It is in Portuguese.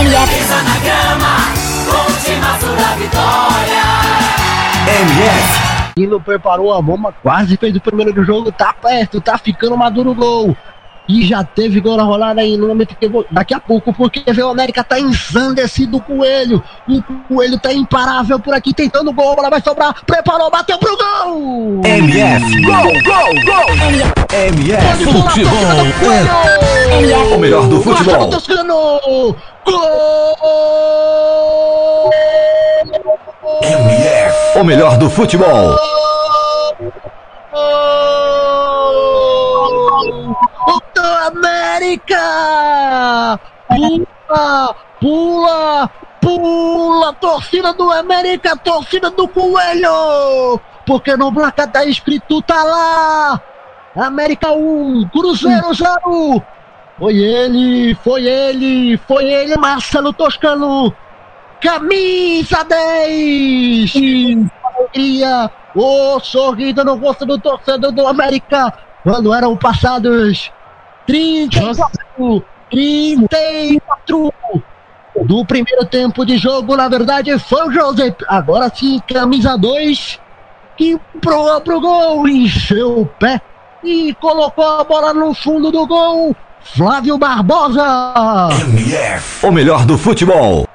MF. Pisa na grama, o da vitória. MF. Nino preparou a bomba, quase fez o primeiro do jogo, tá perto, tá ficando maduro o gol. E já teve gol na rolada aí, no momento que eu vou, daqui a pouco, porque vê o América tá ensandecido do Coelho. O Coelho tá imparável por aqui, tentando gol, a bola vai sobrar, preparou, bateu pro gol! MF. Gol, gol, gol. MF. Pode pular, Futebol. MF. O melhor do futebol. Toscano! Gol! MF. O melhor do futebol. O América! Pula, pula, pula! Torcida do América, torcida do Coelho! Porque no placar tá escrito, tá lá! América 1, Cruzeiro 0! Foi ele, foi ele, foi ele, Marcelo Toscano! Camisa 10! Alegria, o sorriso no rosto do torcedor do América quando eram passados 34, 34 do primeiro tempo de jogo. Na verdade, foi o José. Agora sim, camisa 2 que empurrou pro gol, encheu o pé e colocou a bola no fundo do gol. Flávio Barbosa. MF. O melhor do futebol.